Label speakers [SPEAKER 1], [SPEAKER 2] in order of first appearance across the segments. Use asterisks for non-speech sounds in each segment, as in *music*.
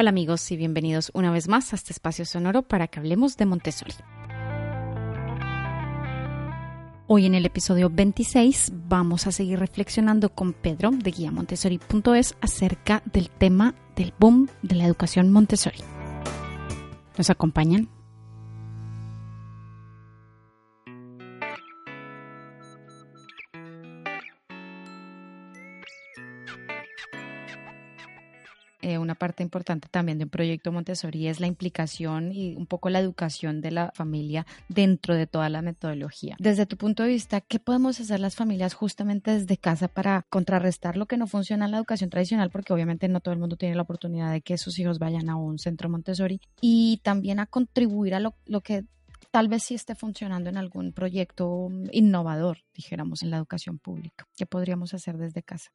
[SPEAKER 1] Hola amigos y bienvenidos una vez más a este espacio sonoro para que hablemos de Montessori. Hoy en el episodio 26 vamos a seguir reflexionando con Pedro de guiamontessori.es acerca del tema del boom de la educación Montessori. ¿Nos acompañan? Eh, una parte importante también de un proyecto Montessori es la implicación y un poco la educación de la familia dentro de toda la metodología. Desde tu punto de vista, ¿qué podemos hacer las familias justamente desde casa para contrarrestar lo que no funciona en la educación tradicional? Porque obviamente no todo el mundo tiene la oportunidad de que sus hijos vayan a un centro Montessori y también a contribuir a lo, lo que tal vez sí esté funcionando en algún proyecto innovador, dijéramos, en la educación pública. ¿Qué podríamos hacer desde casa?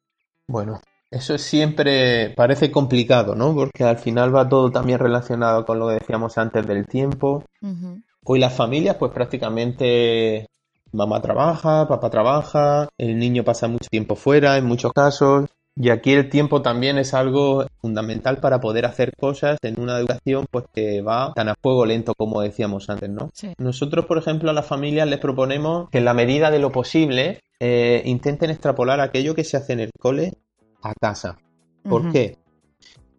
[SPEAKER 2] Bueno, eso siempre parece complicado, ¿no? Porque al final va todo también relacionado con lo que decíamos antes del tiempo. Hoy las familias, pues prácticamente mamá trabaja, papá trabaja, el niño pasa mucho tiempo fuera en muchos casos. Y aquí el tiempo también es algo fundamental para poder hacer cosas en una educación pues que va tan a fuego lento como decíamos antes, ¿no? Nosotros, por ejemplo, a las familias les proponemos que en la medida de lo posible eh, intenten extrapolar aquello que se hace en el cole a casa. ¿Por qué?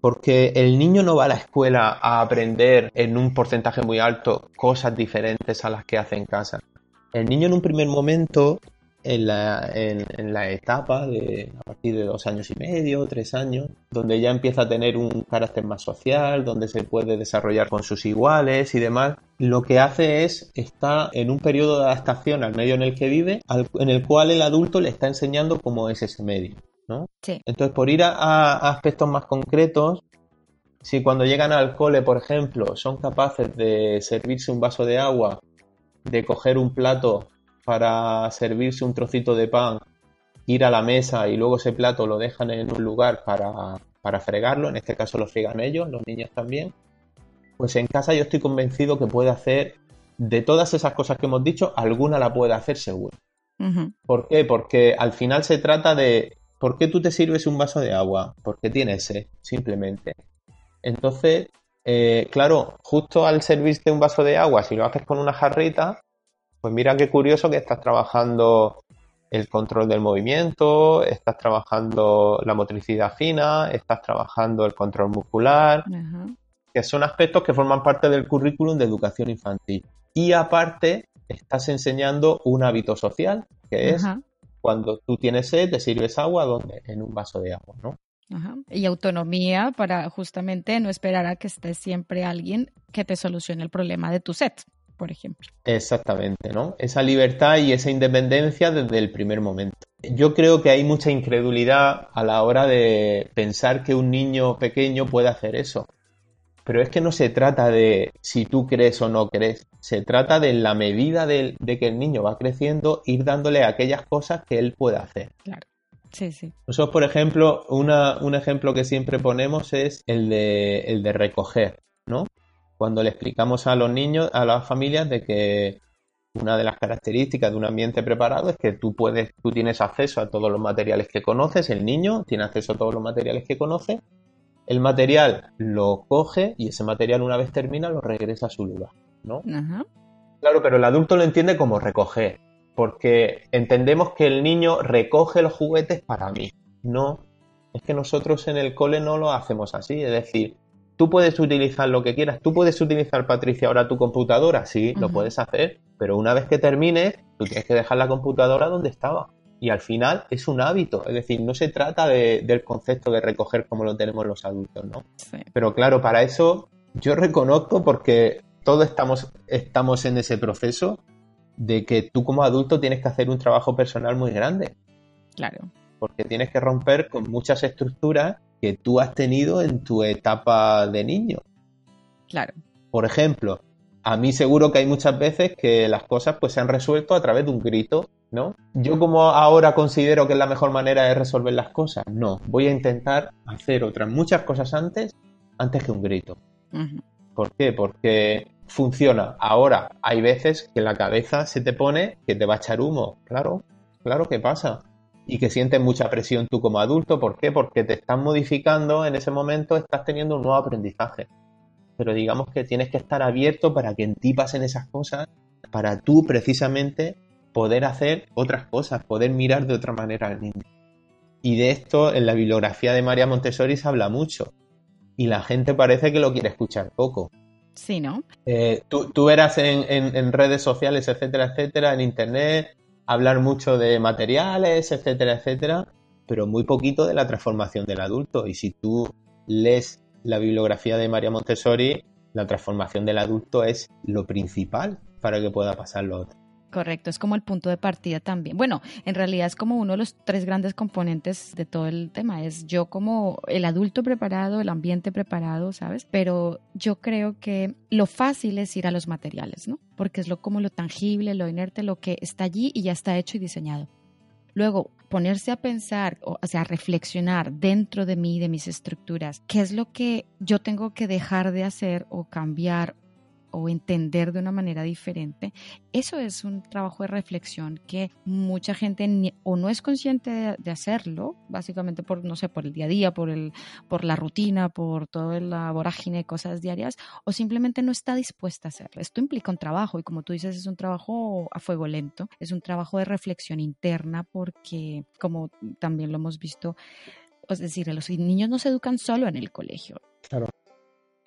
[SPEAKER 2] Porque el niño no va a la escuela a aprender en un porcentaje muy alto cosas diferentes a las que hace en casa. El niño en un primer momento, en la, en, la etapa de a partir de dos años y medio, tres años, donde ya empieza a tener un carácter más social, donde se puede desarrollar con sus iguales y demás, lo que hace es está en un periodo de adaptación al medio en el que vive, en el cual el adulto le está enseñando cómo es ese medio. Entonces, por ir a, aspectos más concretos, si cuando llegan al cole, por ejemplo, son capaces de servirse un vaso de agua, de coger un plato para servirse un trocito de pan, ir a la mesa y luego ese plato lo dejan en un lugar para, para fregarlo, en este caso lo friegan ellos, los niños también, pues en casa yo estoy convencido que puede hacer, de todas esas cosas que hemos dicho, alguna la puede hacer seguro. ¿Por qué? Porque al final se trata de ¿Por qué tú te sirves un vaso de agua? Porque tienes sed, simplemente. Entonces, eh, claro, justo al servirte un vaso de agua, si lo haces con una jarrita, pues mira qué curioso que estás trabajando el control del movimiento, estás trabajando la motricidad fina, estás trabajando el control muscular, que son aspectos que forman parte del currículum de educación infantil. Y aparte, estás enseñando un hábito social, que es cuando tú tienes sed, te sirves agua, ¿dónde? En un vaso de agua, ¿no?
[SPEAKER 1] Y autonomía para justamente no esperar a que esté siempre alguien que te solucione el problema de tu sed, por ejemplo.
[SPEAKER 2] Exactamente, ¿no? Esa libertad y esa independencia desde el primer momento. Yo creo que hay mucha incredulidad a la hora de pensar que un niño pequeño puede hacer eso. Pero es que no se trata de si tú crees o no crees, se trata de la medida de, que el niño va creciendo, ir dándole aquellas cosas que él pueda hacer.
[SPEAKER 1] Claro. Sí, sí.
[SPEAKER 2] Nosotros, por ejemplo, un ejemplo que siempre ponemos es el de, el de recoger, ¿no? Cuando le explicamos a los niños, a las familias, de que una de las características de un ambiente preparado es que tú puedes, tú tienes acceso a todos los materiales que conoces, el niño tiene acceso a todos los materiales que conoce, el material lo coge y ese material una vez termina lo regresa a su lugar, ¿no? Claro, pero el adulto lo entiende como recoger, porque entendemos que el niño recoge los juguetes para mí. No, es que nosotros en el cole no lo hacemos así, es decir, tú puedes utilizar lo que quieras, tú puedes utilizar, Patricia, ahora tu computadora, sí, lo puedes hacer, pero una vez que termines, tú tienes que dejar la computadora donde estaba y al final es un hábito, es decir, no se trata del concepto de recoger como lo tenemos los adultos, ¿no? Pero claro, para eso yo reconozco porque todos estamos, estamos en ese proceso de que tú como adulto tienes que hacer un trabajo personal muy grande.
[SPEAKER 1] Claro.
[SPEAKER 2] Porque tienes que romper con muchas estructuras que tú has tenido en tu etapa de niño.
[SPEAKER 1] Claro.
[SPEAKER 2] Por ejemplo, a mí seguro que hay muchas veces que las cosas pues se han resuelto a través de un grito ¿no? Yo como ahora considero que es la mejor manera de resolver las cosas, no, voy a intentar hacer otras muchas cosas antes, antes que un grito. ¿Por qué? Porque funciona. Ahora, hay veces que la cabeza se te pone que te va a echar humo, claro, claro que pasa. y que sientes mucha presión tú como adulto. ¿Por qué? Porque te estás modificando en ese momento, estás teniendo un nuevo aprendizaje. Pero digamos que tienes que estar abierto para que en ti pasen esas cosas, para tú precisamente poder hacer otras cosas, poder mirar de otra manera al niño. Y de esto en la bibliografía de María Montessori se habla mucho. Y la gente parece que lo quiere escuchar poco.
[SPEAKER 1] Sí, ¿no?
[SPEAKER 2] Eh, tú, verás en, en, redes sociales, etcétera, etcétera, en internet, hablar mucho de materiales, etcétera, etcétera, pero muy poquito de la transformación del adulto. Y si tú lees la bibliografía de María Montessori, la transformación del adulto es lo principal para que pueda pasar lo otro.
[SPEAKER 1] Correcto, es como el punto de partida también. Bueno, en realidad es como uno de los tres grandes componentes de todo el tema. Es yo como el adulto preparado, el ambiente preparado, ¿sabes? Pero yo creo que lo fácil es ir a los materiales, ¿no? Porque es lo como lo tangible, lo inerte, lo que está allí y ya está hecho y diseñado. Luego, ponerse a pensar, o, sea, reflexionar dentro de mí, de mis estructuras, qué es lo que yo tengo que dejar de hacer o cambiar o entender de una manera diferente, eso es un trabajo de reflexión que mucha gente o no es consciente de, hacerlo, básicamente por, no sé, por el día a día, por, el, por la rutina, por toda la vorágine de cosas diarias, o simplemente no está dispuesta a hacerlo. Esto implica un trabajo y como tú dices, es un trabajo a fuego lento, es un trabajo de reflexión interna porque, como también lo hemos visto, es decir, los niños no se educan solo en el colegio.
[SPEAKER 2] Claro.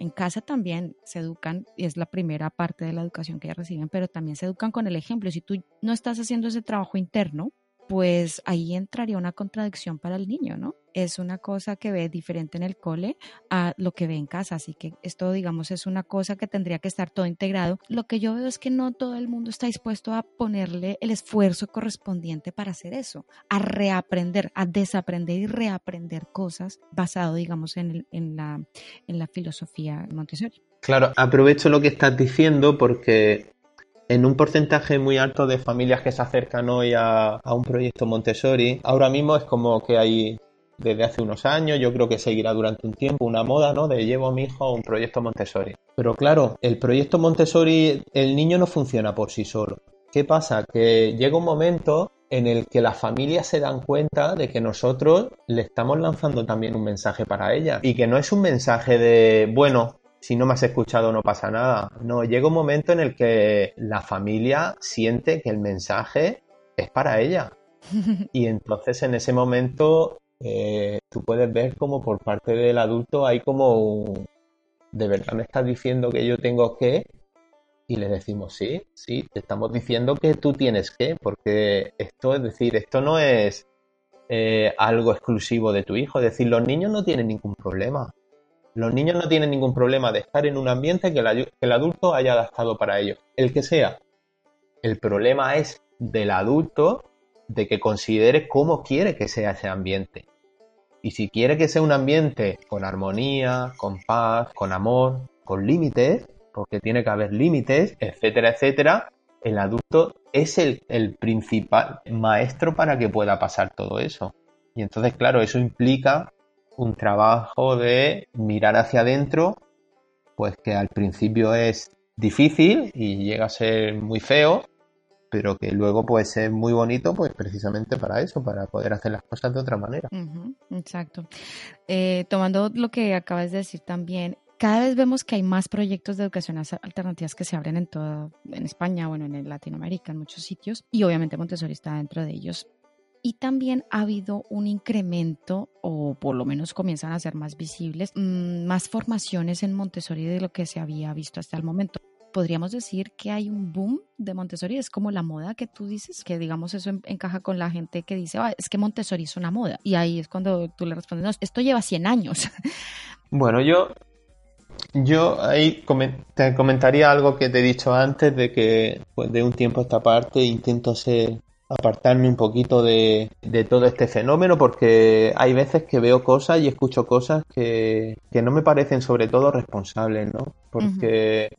[SPEAKER 1] En casa también se educan, y es la primera parte de la educación que reciben, pero también se educan con el ejemplo. Si tú no estás haciendo ese trabajo interno, pues ahí entraría una contradicción para el niño, ¿no? Es una cosa que ve diferente en el cole a lo que ve en casa, así que esto, digamos, es una cosa que tendría que estar todo integrado. Lo que yo veo es que no todo el mundo está dispuesto a ponerle el esfuerzo correspondiente para hacer eso, a reaprender, a desaprender y reaprender cosas basado, digamos, en, en, la, en la filosofía Montessori.
[SPEAKER 2] Claro, aprovecho lo que estás diciendo porque en un porcentaje muy alto de familias que se acercan hoy a, un proyecto Montessori, ahora mismo es como que hay desde hace unos años, yo creo que seguirá durante un tiempo una moda, ¿no? De llevo a mi hijo a un proyecto Montessori. Pero claro, el proyecto Montessori, el niño no funciona por sí solo. ¿Qué pasa? Que llega un momento en el que las familias se dan cuenta de que nosotros le estamos lanzando también un mensaje para ellas y que no es un mensaje de, bueno, si no me has escuchado no pasa nada. No, llega un momento en el que la familia siente que el mensaje es para ella. *laughs* Y entonces en ese momento eh, tú puedes ver como por parte del adulto hay como un, ¿de verdad me estás diciendo que yo tengo que? Y le decimos, sí, sí, te estamos diciendo que tú tienes que, porque esto es decir, esto no es eh, algo exclusivo de tu hijo, es decir, los niños no tienen ningún problema. Los niños no tienen ningún problema de estar en un ambiente que el, adulto haya adaptado para ellos, el que sea. El problema es del adulto de que considere cómo quiere que sea ese ambiente. Y si quiere que sea un ambiente con armonía, con paz, con amor, con límites, porque tiene que haber límites, etcétera, etcétera, el adulto es el, principal maestro para que pueda pasar todo eso. Y entonces, claro, eso implica un trabajo de mirar hacia adentro, pues que al principio es difícil y llega a ser muy feo, pero que luego puede ser muy bonito, pues precisamente para eso, para poder hacer las cosas de otra manera.
[SPEAKER 1] exacto. Eh, tomando lo que acabas de decir también, cada vez vemos que hay más proyectos de educación alternativas que se abren en toda, en España, bueno, en Latinoamérica, en muchos sitios, y obviamente Montessori está dentro de ellos y también ha habido un incremento, o por lo menos comienzan a ser más visibles, mm, más formaciones en Montessori de lo que se había visto hasta el momento. Podríamos decir que hay un boom de Montessori, es como la moda que tú dices, que digamos eso encaja con la gente que dice, ah, es que Montessori es una moda. Y ahí es cuando tú le respondes, no, esto lleva 100 años. *laughs*
[SPEAKER 2] Bueno, yo, yo ahí te comentaría algo que te he dicho antes, de que pues, de un tiempo a esta parte intento ser apartarme un poquito de, todo este fenómeno porque hay veces que veo cosas y escucho cosas que, no me parecen sobre todo responsables, ¿no? Porque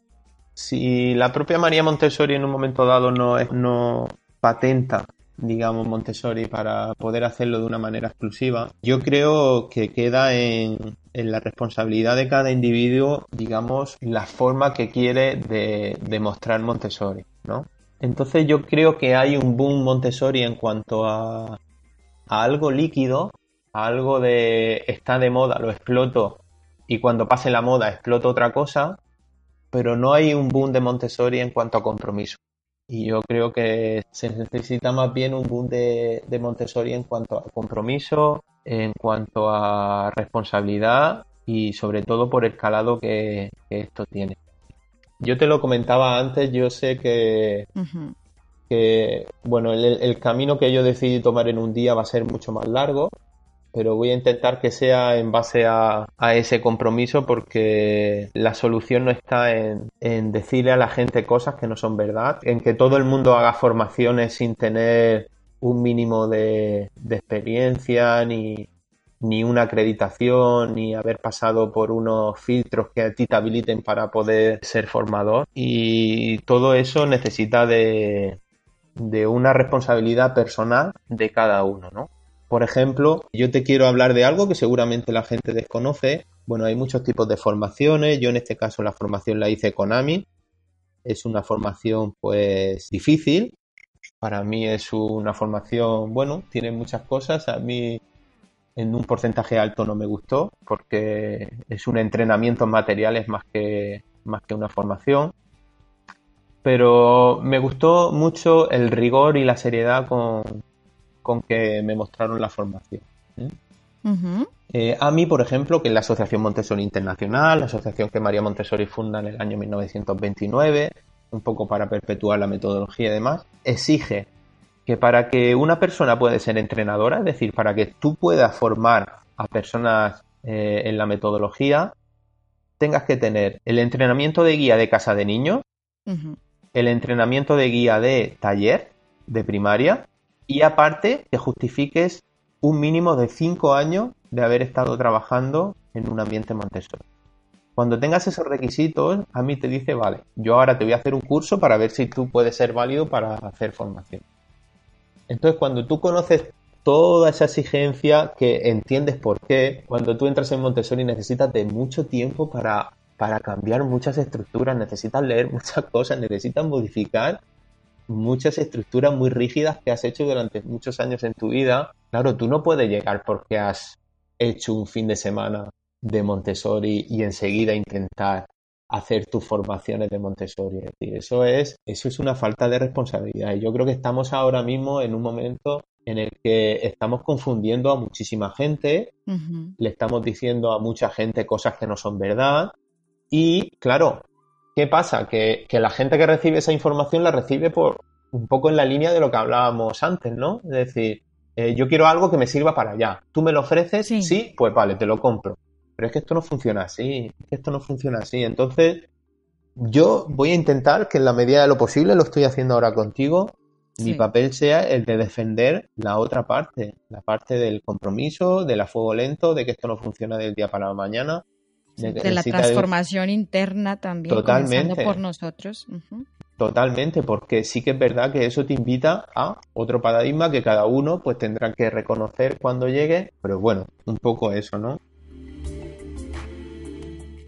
[SPEAKER 2] si la propia María Montessori en un momento dado no, es, no patenta digamos, Montessori para poder hacerlo de una manera exclusiva, yo creo que queda en, la responsabilidad de cada individuo, digamos, la forma que quiere de mostrar Montessori, ¿no? Entonces yo creo que hay un boom Montessori en cuanto a, a algo líquido, a algo de está de moda, lo exploto y cuando pase la moda exploto otra cosa, pero no hay un boom de Montessori en cuanto a compromiso. Y yo creo que se necesita más bien un boom de, Montessori en cuanto a compromiso, en cuanto a responsabilidad y sobre todo por el calado que, esto tiene. Yo te lo comentaba antes, yo sé que, que bueno, el, camino que yo decidí tomar en un día va a ser mucho más largo, pero voy a intentar que sea en base a, ese compromiso porque la solución no está en, decirle a la gente cosas que no son verdad, en que todo el mundo haga formaciones sin tener un mínimo de, experiencia ni, ni una acreditación, ni haber pasado por unos filtros que a ti te habiliten para poder ser formador. Y todo eso necesita de, de una responsabilidad personal de cada uno, ¿no? Por ejemplo, yo te quiero hablar de algo que seguramente la gente desconoce. Bueno, hay muchos tipos de formaciones. Yo en este caso la formación la hice con AMI. Es una formación pues difícil. Para mí es una formación, bueno, tiene muchas cosas. A mí en un porcentaje alto no me gustó porque es un entrenamiento en materiales más que, más que una formación. Pero me gustó mucho el rigor y la seriedad con, con que me mostraron la formación. ¿eh? Eh, a mí, por ejemplo, que es la Asociación Montessori Internacional, la asociación que María Montessori funda en el año 1929, un poco para perpetuar la metodología y demás, exige que para que una persona pueda ser entrenadora, es decir, para que tú puedas formar a personas eh, en la metodología, tengas que tener el entrenamiento de guía de casa de niños, el entrenamiento de guía de taller de primaria y aparte que justifiques un mínimo de cinco años de haber estado trabajando en un ambiente Montessori. Cuando tengas esos requisitos, a mí te dice, vale, yo ahora te voy a hacer un curso para ver si tú puedes ser válido para hacer formación. Entonces, cuando tú conoces toda esa exigencia, que entiendes por qué, cuando tú entras en Montessori necesitas de mucho tiempo para, para cambiar muchas estructuras, necesitas leer *laughs* muchas cosas, necesitas modificar muchas estructuras muy rígidas que has hecho durante muchos años en tu vida. Claro, tú no puedes llegar porque has hecho un fin de semana de Montessori y enseguida intentar hacer tus formaciones de Montessori. Es decir, eso es, eso es una falta de responsabilidad. Y yo creo que estamos ahora mismo en un momento en el que estamos confundiendo a muchísima gente, le estamos diciendo a mucha gente cosas que no son verdad. Y claro, ¿Qué pasa? Que, la gente que recibe esa información la recibe por un poco en la línea de lo que hablábamos antes, ¿no? Es decir, eh, yo quiero algo que me sirva para allá. ¿Tú me lo ofreces? Sí. pues vale, te lo compro. Pero es que esto no funciona así, es que esto no funciona así. Entonces, yo voy a intentar que en la medida de lo posible, lo estoy haciendo ahora contigo, mi papel sea el de defender la otra parte, la parte del compromiso, del a fuego lento, de que esto no funciona del día para la mañana,
[SPEAKER 1] de la transformación interna también,
[SPEAKER 2] Totalmente.
[SPEAKER 1] por nosotros.
[SPEAKER 2] Totalmente, porque sí que es verdad que eso te invita a otro paradigma que cada uno pues tendrá que reconocer cuando llegue, pero bueno, un poco eso, ¿no?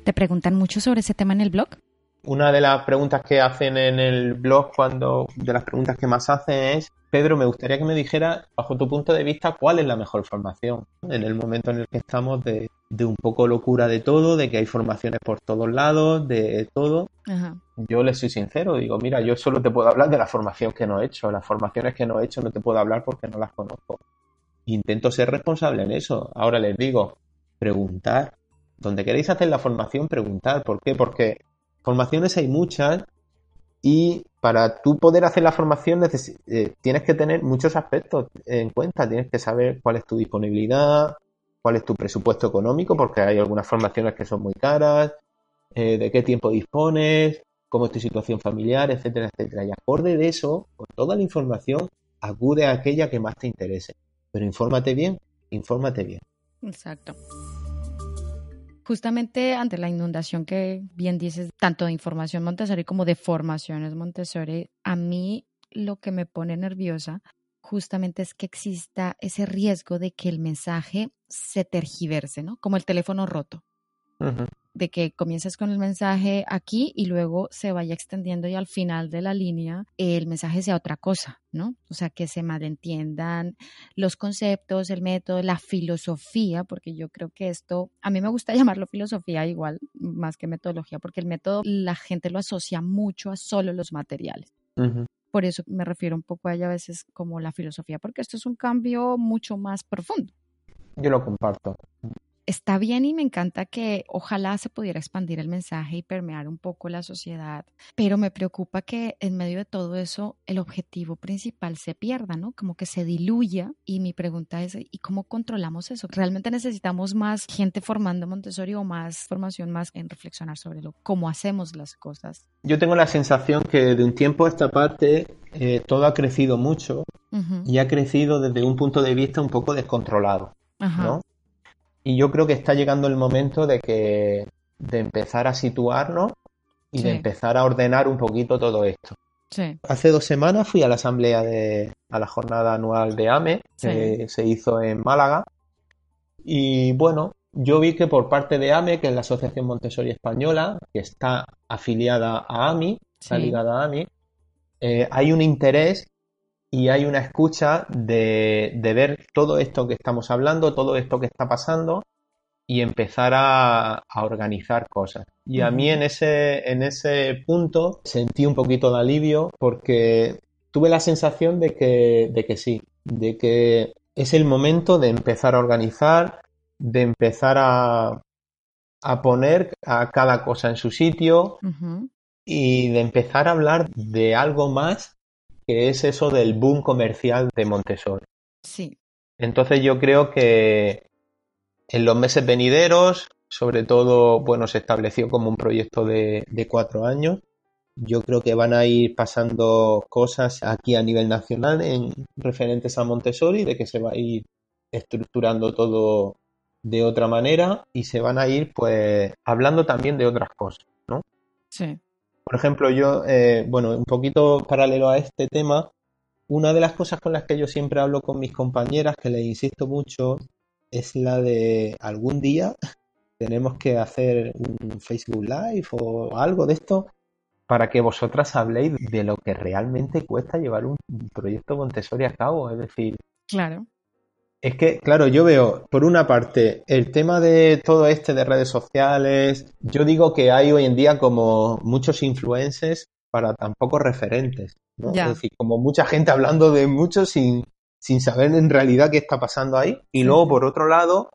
[SPEAKER 1] ¿Te preguntan mucho sobre ese tema en el blog?
[SPEAKER 2] Una de las preguntas que hacen en el blog, cuando de las preguntas que más hacen es Pedro, me gustaría que me dijera, bajo tu punto de vista, cuál es la mejor formación en el momento en el que estamos de, un poco locura de todo, de que hay formaciones por todos lados, de todo. Yo le soy sincero, digo, mira, yo solo te puedo hablar de la formación que no he hecho. Las formaciones que no he hecho no te puedo hablar porque no las conozco. Intento ser responsable en eso. Ahora les digo, preguntar. Donde queréis hacer la formación, preguntar. ¿Por qué? Porque formaciones hay muchas y para tú poder hacer la formación eh, tienes que tener muchos aspectos en cuenta. Tienes que saber cuál es tu disponibilidad, cuál es tu presupuesto económico, porque hay algunas formaciones que son muy caras, eh, de qué tiempo dispones, cómo es tu situación familiar, etcétera, etcétera. Y acorde de eso, con toda la información, acude a aquella que más te interese. Pero infórmate bien, infórmate bien.
[SPEAKER 1] Exacto. Justamente ante la inundación que bien dices, tanto de información Montessori como de formaciones Montessori, a mí lo que me pone nerviosa justamente es que exista ese riesgo de que el mensaje se tergiverse, ¿no? Como el teléfono roto. De que comiences con el mensaje aquí y luego se vaya extendiendo y al final de la línea el mensaje sea otra cosa, ¿no? O sea, que se malentiendan los conceptos, el método, la filosofía, porque yo creo que esto, a mí me gusta *laughs* llamarlo filosofía igual, más que metodología, porque el método la gente lo asocia mucho a solo los materiales. Por eso me refiero un poco a ella a veces como la filosofía, porque esto es un cambio mucho más profundo.
[SPEAKER 2] Yo lo comparto
[SPEAKER 1] está bien y me encanta que ojalá se pudiera expandir el mensaje y permear un poco la sociedad, pero me preocupa que en medio de todo eso el objetivo principal se pierda, ¿no? Como que se diluya y mi pregunta es, ¿y cómo controlamos eso? ¿Realmente necesitamos más gente formando Montessori o más formación más en reflexionar sobre lo, cómo hacemos las cosas?
[SPEAKER 2] Yo tengo la sensación que de un tiempo a esta parte eh, todo ha crecido mucho y ha crecido desde un punto de vista un poco descontrolado. ¿no? Y yo creo que está llegando el momento de que de empezar a situarnos y de empezar a ordenar un poquito todo esto. Hace dos semanas fui a la asamblea de a la jornada anual de AME que se hizo en Málaga y bueno, yo vi que por parte de AME, que es la Asociación Montessori Española, que está afiliada a AMI, está ligada a AMI, eh, hay un interés y hay una escucha de, ver todo esto que estamos hablando, todo esto que está pasando y empezar a, organizar cosas. Y a mí en ese, en ese punto sentí un poquito de alivio porque tuve la sensación de que, de que sí, de que es el momento de empezar a organizar, de empezar a, a poner a cada cosa en su sitio y de empezar a hablar de algo más que es eso del boom comercial de Montessori.
[SPEAKER 1] Sí.
[SPEAKER 2] Entonces yo creo que en los meses venideros, sobre todo, bueno, se estableció como un proyecto de, cuatro años. Yo creo que van a ir pasando cosas aquí a nivel nacional en referentes a Montessori, de que se va a ir estructurando todo de otra manera y se van a ir pues hablando también de otras cosas, ¿no?
[SPEAKER 1] Sí.
[SPEAKER 2] Por ejemplo, yo, eh, bueno, un poquito paralelo a este tema, una de las cosas con las que yo siempre hablo con mis compañeras, que les insisto mucho, es la de algún día *laughs* tenemos que hacer un Facebook Live o algo de esto para que vosotras habléis de lo que realmente cuesta llevar un proyecto Montessori a cabo. Es decir,
[SPEAKER 1] claro.
[SPEAKER 2] Es que, claro, yo veo, por una parte, el tema de todo este de redes sociales, yo digo que hay hoy en día como muchos influencers para tan pocos referentes, ¿no? Es decir, como mucha gente hablando de mucho sin, sin saber en realidad qué está pasando ahí. Y luego, por otro lado,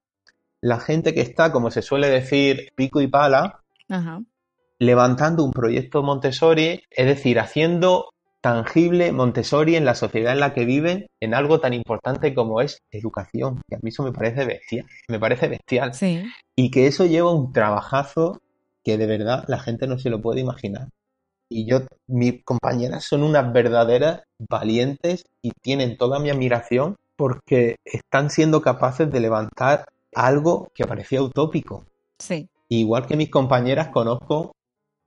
[SPEAKER 2] la gente que está, como se suele decir, pico y pala, levantando un proyecto Montessori, es decir, haciendo tangible Montessori en la sociedad en la que viven en algo tan importante como es educación, que a mí eso me parece bestial, me parece bestial. Y que eso lleva un trabajazo que de verdad la gente no se lo puede imaginar. Y yo, mis compañeras son unas verdaderas valientes y tienen toda mi admiración porque están siendo capaces de levantar algo que parecía utópico.
[SPEAKER 1] Sí.
[SPEAKER 2] Igual que mis compañeras conozco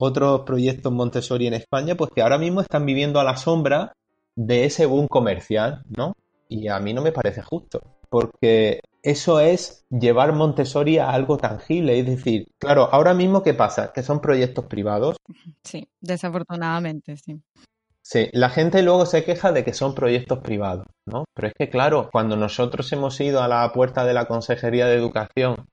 [SPEAKER 2] otros proyectos Montessori en España, pues que ahora mismo están viviendo a la sombra de ese boom comercial, ¿no? Y a mí no me parece justo, porque eso es llevar Montessori a algo tangible, es decir, claro, ahora mismo ¿qué pasa? Que son proyectos privados.
[SPEAKER 1] Sí, desafortunadamente, sí.
[SPEAKER 2] Sí, la gente luego se queja de que son proyectos privados, ¿no? Pero es que, claro, cuando nosotros hemos ido a la puerta de la Consejería de Educación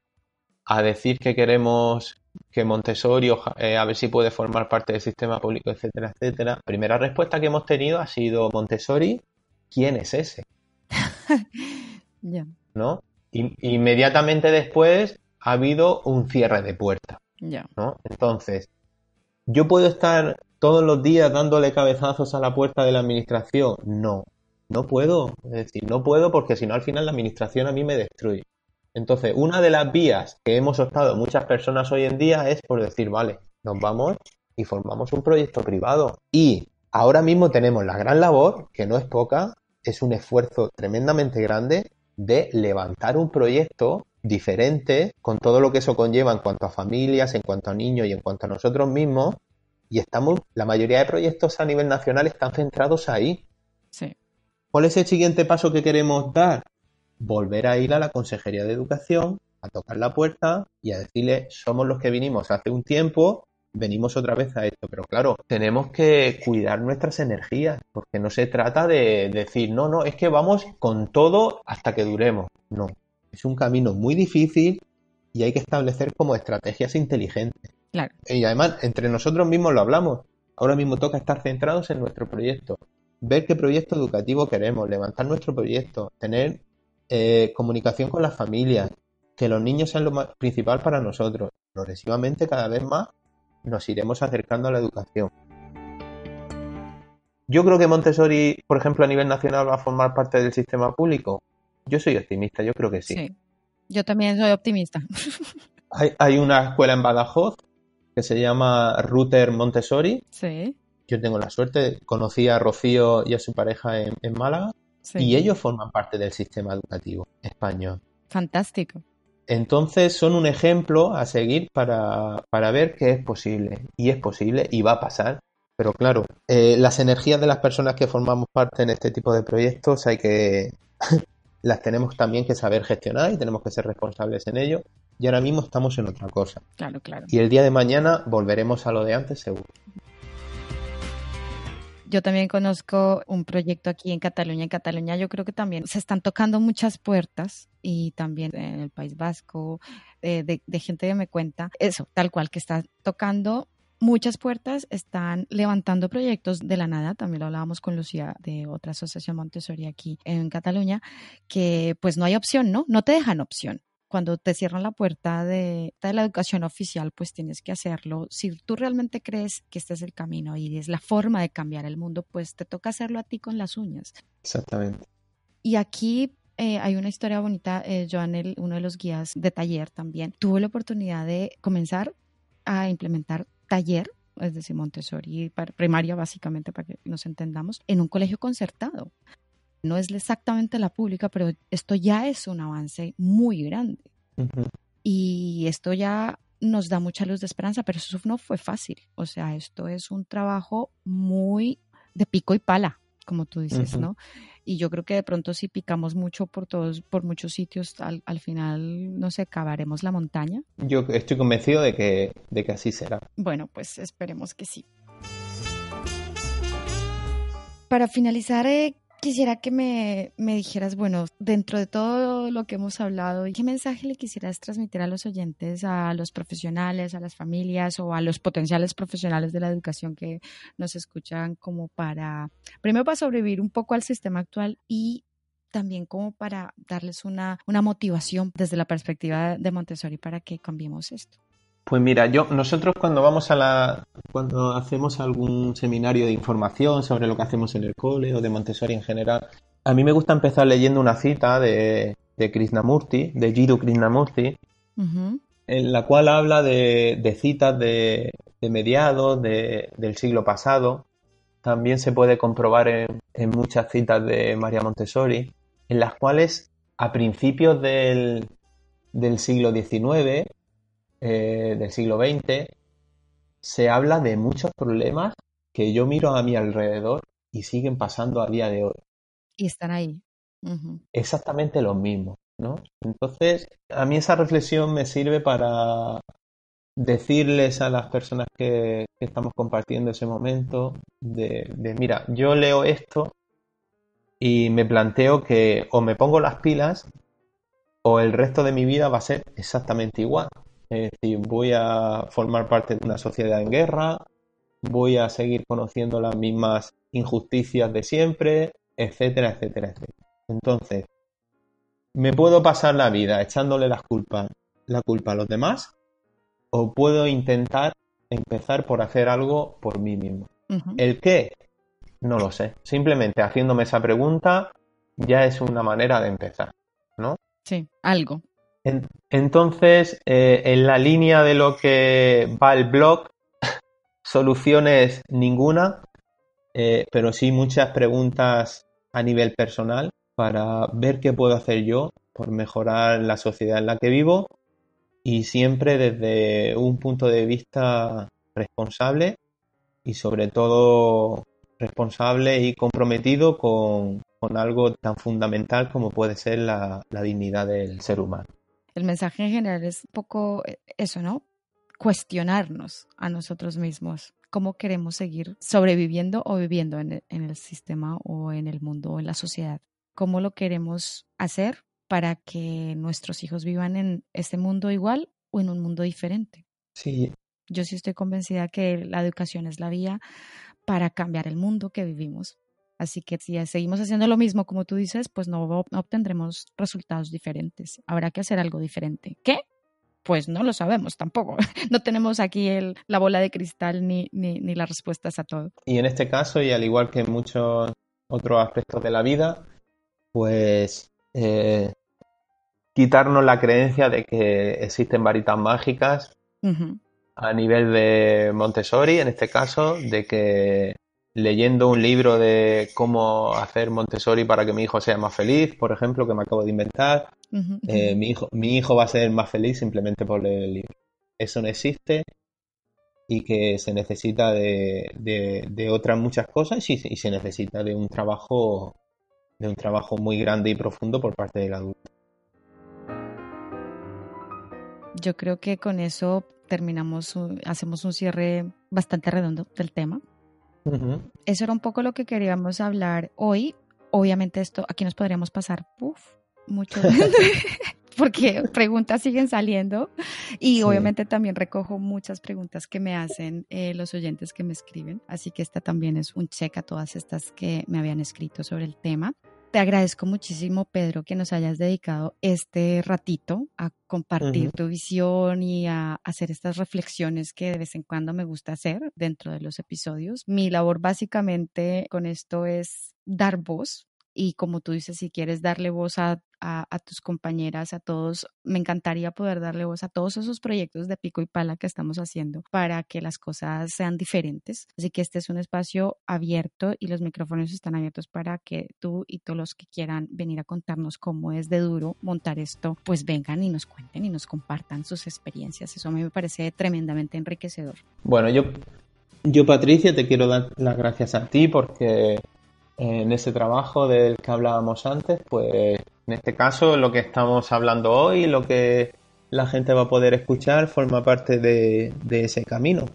[SPEAKER 2] a decir que queremos que Montessori, eh, a ver si puede formar parte del sistema público, etcétera, etcétera. Primera respuesta que hemos tenido ha sido Montessori, ¿quién es ese? *laughs* ¿No? inmediatamente después ha habido un cierre de puerta. ¿no? Entonces, ¿yo puedo estar todos los días dándole cabezazos a la puerta de la administración? No, no puedo. Es decir, no puedo porque si no al final la administración a mí me destruye. Entonces, una de las vías que hemos optado muchas personas hoy en día es por decir, vale, nos vamos y formamos un proyecto privado. Y ahora mismo tenemos la gran labor, que no es poca, es un esfuerzo tremendamente grande de levantar un proyecto diferente con todo lo que eso conlleva en cuanto a familias, en cuanto a niños y en cuanto a nosotros mismos. Y estamos, la mayoría de proyectos a nivel nacional están centrados ahí.
[SPEAKER 1] Sí.
[SPEAKER 2] ¿Cuál es el siguiente paso que queremos dar? Volver a ir a la Consejería de Educación a tocar la puerta y a decirle, somos los que vinimos hace un tiempo, venimos otra vez a esto. Pero claro, tenemos que cuidar nuestras energías, porque no se trata de decir, no, no, es que vamos con todo hasta que duremos. No, es un camino muy difícil y hay que establecer como estrategias inteligentes.
[SPEAKER 1] Claro.
[SPEAKER 2] Y además, entre nosotros mismos lo hablamos. Ahora mismo toca estar centrados en nuestro proyecto, ver qué proyecto educativo queremos, levantar nuestro proyecto, tener eh, comunicación con las familias, que los niños sean lo más principal para nosotros. Progresivamente, cada vez más, nos iremos acercando a la educación. Yo creo que Montessori, por ejemplo, a nivel nacional va a formar parte del sistema público. Yo soy optimista, yo creo que sí.
[SPEAKER 1] Sí, yo también soy optimista. *laughs*
[SPEAKER 2] Hay, una escuela en Badajoz que se llama Router Montessori.
[SPEAKER 1] Sí.
[SPEAKER 2] Yo tengo la suerte, conocí a Rocío y a su pareja en, Málaga y ellos forman parte del sistema educativo español.
[SPEAKER 1] Fantástico.
[SPEAKER 2] Entonces son un ejemplo a seguir para, ver que es posible. Y es posible y va a pasar. Pero claro, eh, las energías de las personas que formamos parte en este tipo de proyectos hay que *laughs* las tenemos también que saber gestionar y tenemos que ser responsables en ello. Y ahora mismo estamos en otra cosa.
[SPEAKER 1] Claro, claro.
[SPEAKER 2] Y el día de mañana volveremos a lo de antes seguro.
[SPEAKER 1] Yo también conozco un proyecto aquí en Cataluña. En Cataluña yo creo que también se están tocando muchas puertas y también en el País Vasco, eh, de, gente que me cuenta eso, tal cual, que está tocando muchas puertas están levantando proyectos de la nada, también lo hablábamos con Lucía de otra asociación Montessori aquí en Cataluña, que pues no hay opción, ¿no? No te dejan opción cuando te cierran la puerta de, la educación oficial, pues tienes que hacerlo. Si tú realmente crees que este es el camino y es la forma de cambiar el mundo, pues te toca hacerlo a ti con las uñas.
[SPEAKER 2] Exactamente.
[SPEAKER 1] Y aquí eh, hay una historia bonita. Eh, Joan, uno de los guías de taller también, tuvo la oportunidad de comenzar a implementar taller es decir, Montessori primaria básicamente para que nos entendamos, en un colegio concertado. No es exactamente la pública, pero esto ya es un avance muy grande. Y esto ya nos da mucha luz de esperanza, pero eso no fue fácil. O sea, esto es un trabajo muy de pico y pala, como tú dices, ¿no? Y yo creo que de pronto si picamos mucho por todos, por muchos sitios, al, al, final, no sé, cavaremos la montaña.
[SPEAKER 2] Yo estoy convencido de que, de que así será.
[SPEAKER 1] Bueno, pues esperemos que sí. Para finalizar, eh, Quisiera que me, dijeras, bueno, dentro de todo lo que hemos hablado, ¿qué mensaje le quisieras transmitir a los oyentes, a los profesionales, a las familias o a los potenciales profesionales de la educación que nos escuchan como para, primero para sobrevivir un poco al sistema actual y también como para darles una, una motivación desde la perspectiva de Montessori para que cambiemos esto?
[SPEAKER 2] Pues mira, yo, nosotros cuando vamos a la, cuando hacemos algún seminario de información sobre lo que hacemos en el cole o de Montessori en general, a mí me gusta empezar leyendo una cita de, de Krishnamurti, de Jiddu Krishnamurti, en la cual habla de, citas de, mediados del siglo pasado. También se puede comprobar en, en, muchas citas de María Montessori, en las cuales a principios del, del siglo XIX eh, del siglo XX, se habla de muchos problemas que yo miro a mi alrededor y siguen pasando a día de hoy.
[SPEAKER 1] Y están ahí.
[SPEAKER 2] Exactamente los mismos, ¿no? Entonces, a mí esa reflexión me sirve para decirles a las personas que, estamos compartiendo ese momento de, de, mira, yo leo esto y me planteo que o me pongo las pilas o el resto de mi vida va a ser exactamente igual. Es decir, voy a formar parte de una sociedad en guerra, voy a seguir conociendo las mismas injusticias de siempre, etcétera, etcétera, etcétera. Entonces, ¿me puedo pasar la vida echándole las culpas, la culpa a los demás? ¿O puedo intentar empezar por hacer algo por mí mismo? ¿El qué? No lo sé. Simplemente haciéndome esa pregunta ya es una manera de empezar, ¿no?
[SPEAKER 1] Sí, algo
[SPEAKER 2] entonces, eh, en la línea de lo que va el blog, *laughs* soluciones ninguna, eh, pero sí muchas preguntas a nivel personal para ver qué puedo hacer yo por mejorar la sociedad en la que vivo y siempre desde un punto de vista responsable y sobre todo responsable y comprometido con, algo tan fundamental como puede ser la dignidad del ser humano.
[SPEAKER 1] El mensaje en general es un poco eh, eso, ¿no? Cuestionarnos a nosotros mismos cómo queremos seguir sobreviviendo o viviendo en el, sistema o en el mundo o en la sociedad. Cómo lo queremos hacer para que nuestros hijos vivan en este mundo igual o en un mundo diferente.
[SPEAKER 2] Sí.
[SPEAKER 1] Yo sí estoy convencida que la educación es la vía para cambiar el mundo que vivimos. Así que si seguimos haciendo lo mismo, como tú dices, pues no, obtendremos resultados diferentes. Habrá que hacer algo diferente. ¿Qué? Pues no lo sabemos tampoco. *laughs* No tenemos aquí el, la bola de cristal ni, ni, ni las respuestas a todo.
[SPEAKER 2] Y en este caso, y al igual que en muchos otros aspectos de la vida, pues eh, quitarnos la creencia de que existen varitas mágicas a nivel de Montessori, en este caso, de que leyendo un libro de cómo hacer Montessori para que mi hijo sea más feliz, por ejemplo, que me acabo de inventar, eh, mi, hijo, mi hijo va a ser más feliz simplemente por leer el libro. Eso no existe y que se necesita de, de, otras muchas cosas y, y, se necesita de un trabajo de un trabajo muy grande y profundo por parte del adulto.
[SPEAKER 1] Yo creo que con eso terminamos, hacemos un cierre bastante redondo del tema. Eso era un poco lo que queríamos hablar hoy. Obviamente esto, aquí nos podríamos pasar, mucho, *laughs* *laughs* porque preguntas siguen saliendo y obviamente también recojo muchas preguntas que me hacen eh, los oyentes que me escriben. Así que esta también es un check a todas estas que me habían escrito sobre el tema. Te agradezco muchísimo, Pedro, que nos hayas dedicado este ratito a compartir tu visión y a hacer estas reflexiones que de vez en cuando me gusta hacer dentro de los episodios. Mi labor básicamente con esto es dar voz y como tú dices, si quieres darle voz a, tus compañeras, a todos, me encantaría poder darle voz a todos esos proyectos de pico y pala que estamos haciendo para que las cosas sean diferentes. Así que este es un espacio abierto y los micrófonos están abiertos para que tú y todos los que quieran venir a contarnos cómo es de duro montar esto, pues vengan y nos cuenten y nos compartan sus experiencias. Eso a mí me parece tremendamente enriquecedor.
[SPEAKER 2] Bueno, yo, yo Patricia, te quiero dar las gracias a ti porque en ese trabajo del que hablábamos antes, pues en este caso lo que estamos hablando hoy, lo que la gente va a poder escuchar, forma parte de, ese camino.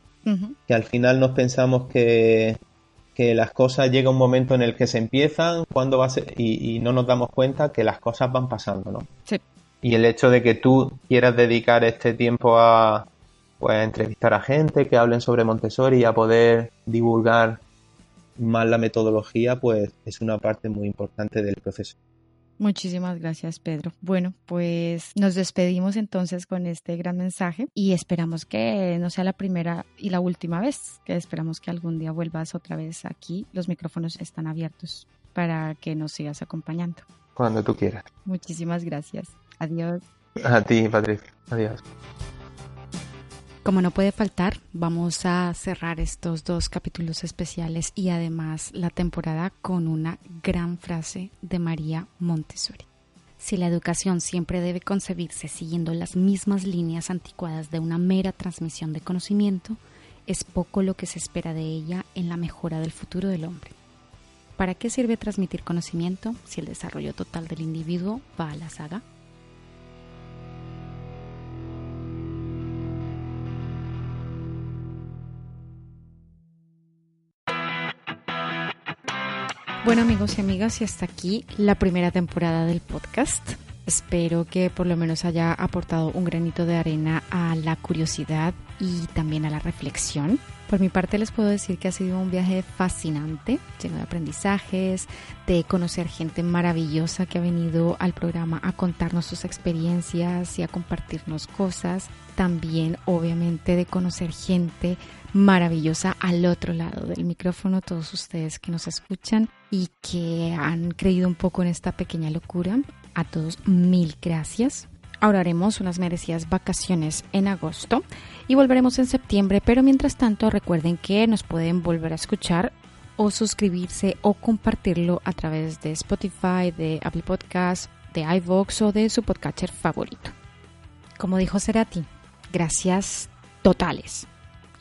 [SPEAKER 2] Que al final nos pensamos que, las cosas llega un momento en el que se empiezan, cuando va a ser, y, no nos damos cuenta que las cosas van pasando, ¿no?
[SPEAKER 1] Sí.
[SPEAKER 2] Y el hecho de que tú quieras dedicar este tiempo a, pues, a entrevistar a gente que hablen sobre Montessori y a poder divulgar más la metodología, pues es una parte muy importante del proceso.
[SPEAKER 1] Muchísimas gracias, Pedro. Bueno, pues nos despedimos entonces con este gran mensaje y esperamos que no sea la primera y la última vez, que esperamos que algún día vuelvas otra vez aquí. Los micrófonos están abiertos para que nos sigas acompañando.
[SPEAKER 2] Cuando tú quieras.
[SPEAKER 1] Muchísimas gracias. Adiós.
[SPEAKER 2] A ti, Patricia. Adiós.
[SPEAKER 1] Como no puede faltar, vamos a cerrar estos dos capítulos especiales y además la temporada con una gran frase de María Montessori. Si la educación siempre debe concebirse siguiendo las mismas líneas anticuadas de una mera transmisión de conocimiento, es poco lo que se espera de ella en la mejora del futuro del hombre. ¿Para qué sirve transmitir conocimiento si el desarrollo total del individuo va a la saga? Bueno amigos y amigas, y hasta aquí la primera temporada del podcast. Espero que por lo menos haya aportado un granito de arena a la curiosidad y también a la reflexión. Por mi parte les puedo decir que ha sido un viaje fascinante, lleno de aprendizajes, de conocer gente maravillosa que ha venido al programa a contarnos sus experiencias y a compartirnos cosas. También obviamente de conocer gente maravillosa al otro lado del micrófono, todos ustedes que nos escuchan y que han creído un poco en esta pequeña locura. A todos mil gracias. Ahora haremos unas merecidas vacaciones en agosto y volveremos en septiembre, pero mientras tanto recuerden que nos pueden volver a escuchar o suscribirse o compartirlo a través de Spotify, de Apple Podcasts, de iVoox o de su podcatcher favorito. Como dijo Serati, gracias totales